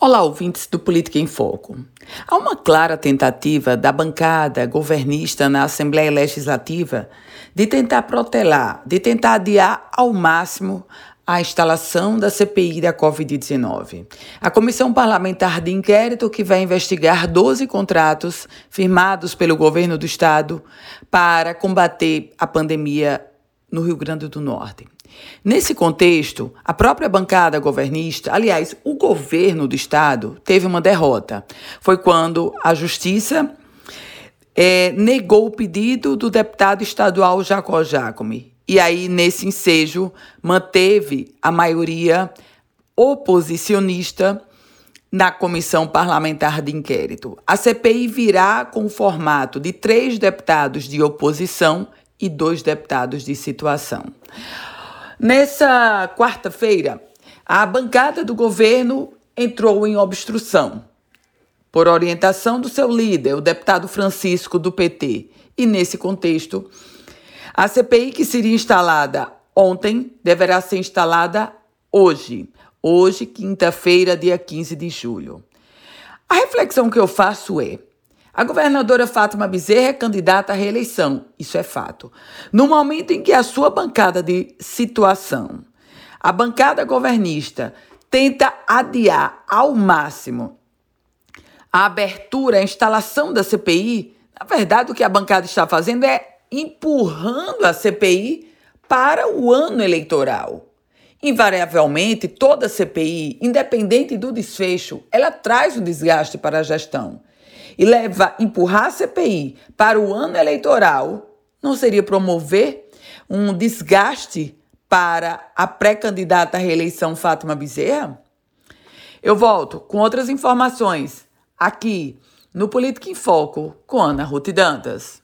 Olá, ouvintes do Política em Foco. Há uma clara tentativa da bancada governista na Assembleia Legislativa de tentar protelar, de tentar adiar ao máximo a instalação da CPI da Covid-19. A Comissão Parlamentar de Inquérito, que vai investigar 12 contratos firmados pelo governo do Estado para combater a pandemia no Rio Grande do Norte. Nesse contexto, a própria bancada governista, aliás, o governo do estado, teve uma derrota. Foi quando a justiça é, negou o pedido do deputado estadual Jacó Jacome. E aí, nesse ensejo, manteve a maioria oposicionista na comissão parlamentar de inquérito. A CPI virá com o formato de três deputados de oposição e dois deputados de situação. Nessa quarta-feira, a bancada do governo entrou em obstrução, por orientação do seu líder, o deputado Francisco do PT. E nesse contexto, a CPI que seria instalada ontem deverá ser instalada hoje, hoje, quinta-feira, dia 15 de julho. A reflexão que eu faço é: a governadora Fátima Bezerra é candidata à reeleição, isso é fato. No momento em que a sua bancada de situação, a bancada governista, tenta adiar ao máximo a abertura, a instalação da CPI, na verdade o que a bancada está fazendo é empurrando a CPI para o ano eleitoral. Invariavelmente, toda CPI, independente do desfecho, ela traz um desgaste para a gestão e leva, empurrar a CPI para o ano eleitoral, não seria promover um desgaste para a pré-candidata à reeleição Fátima Bezerra? Eu volto com outras informações aqui no Política em Foco com Ana Ruth Dantas.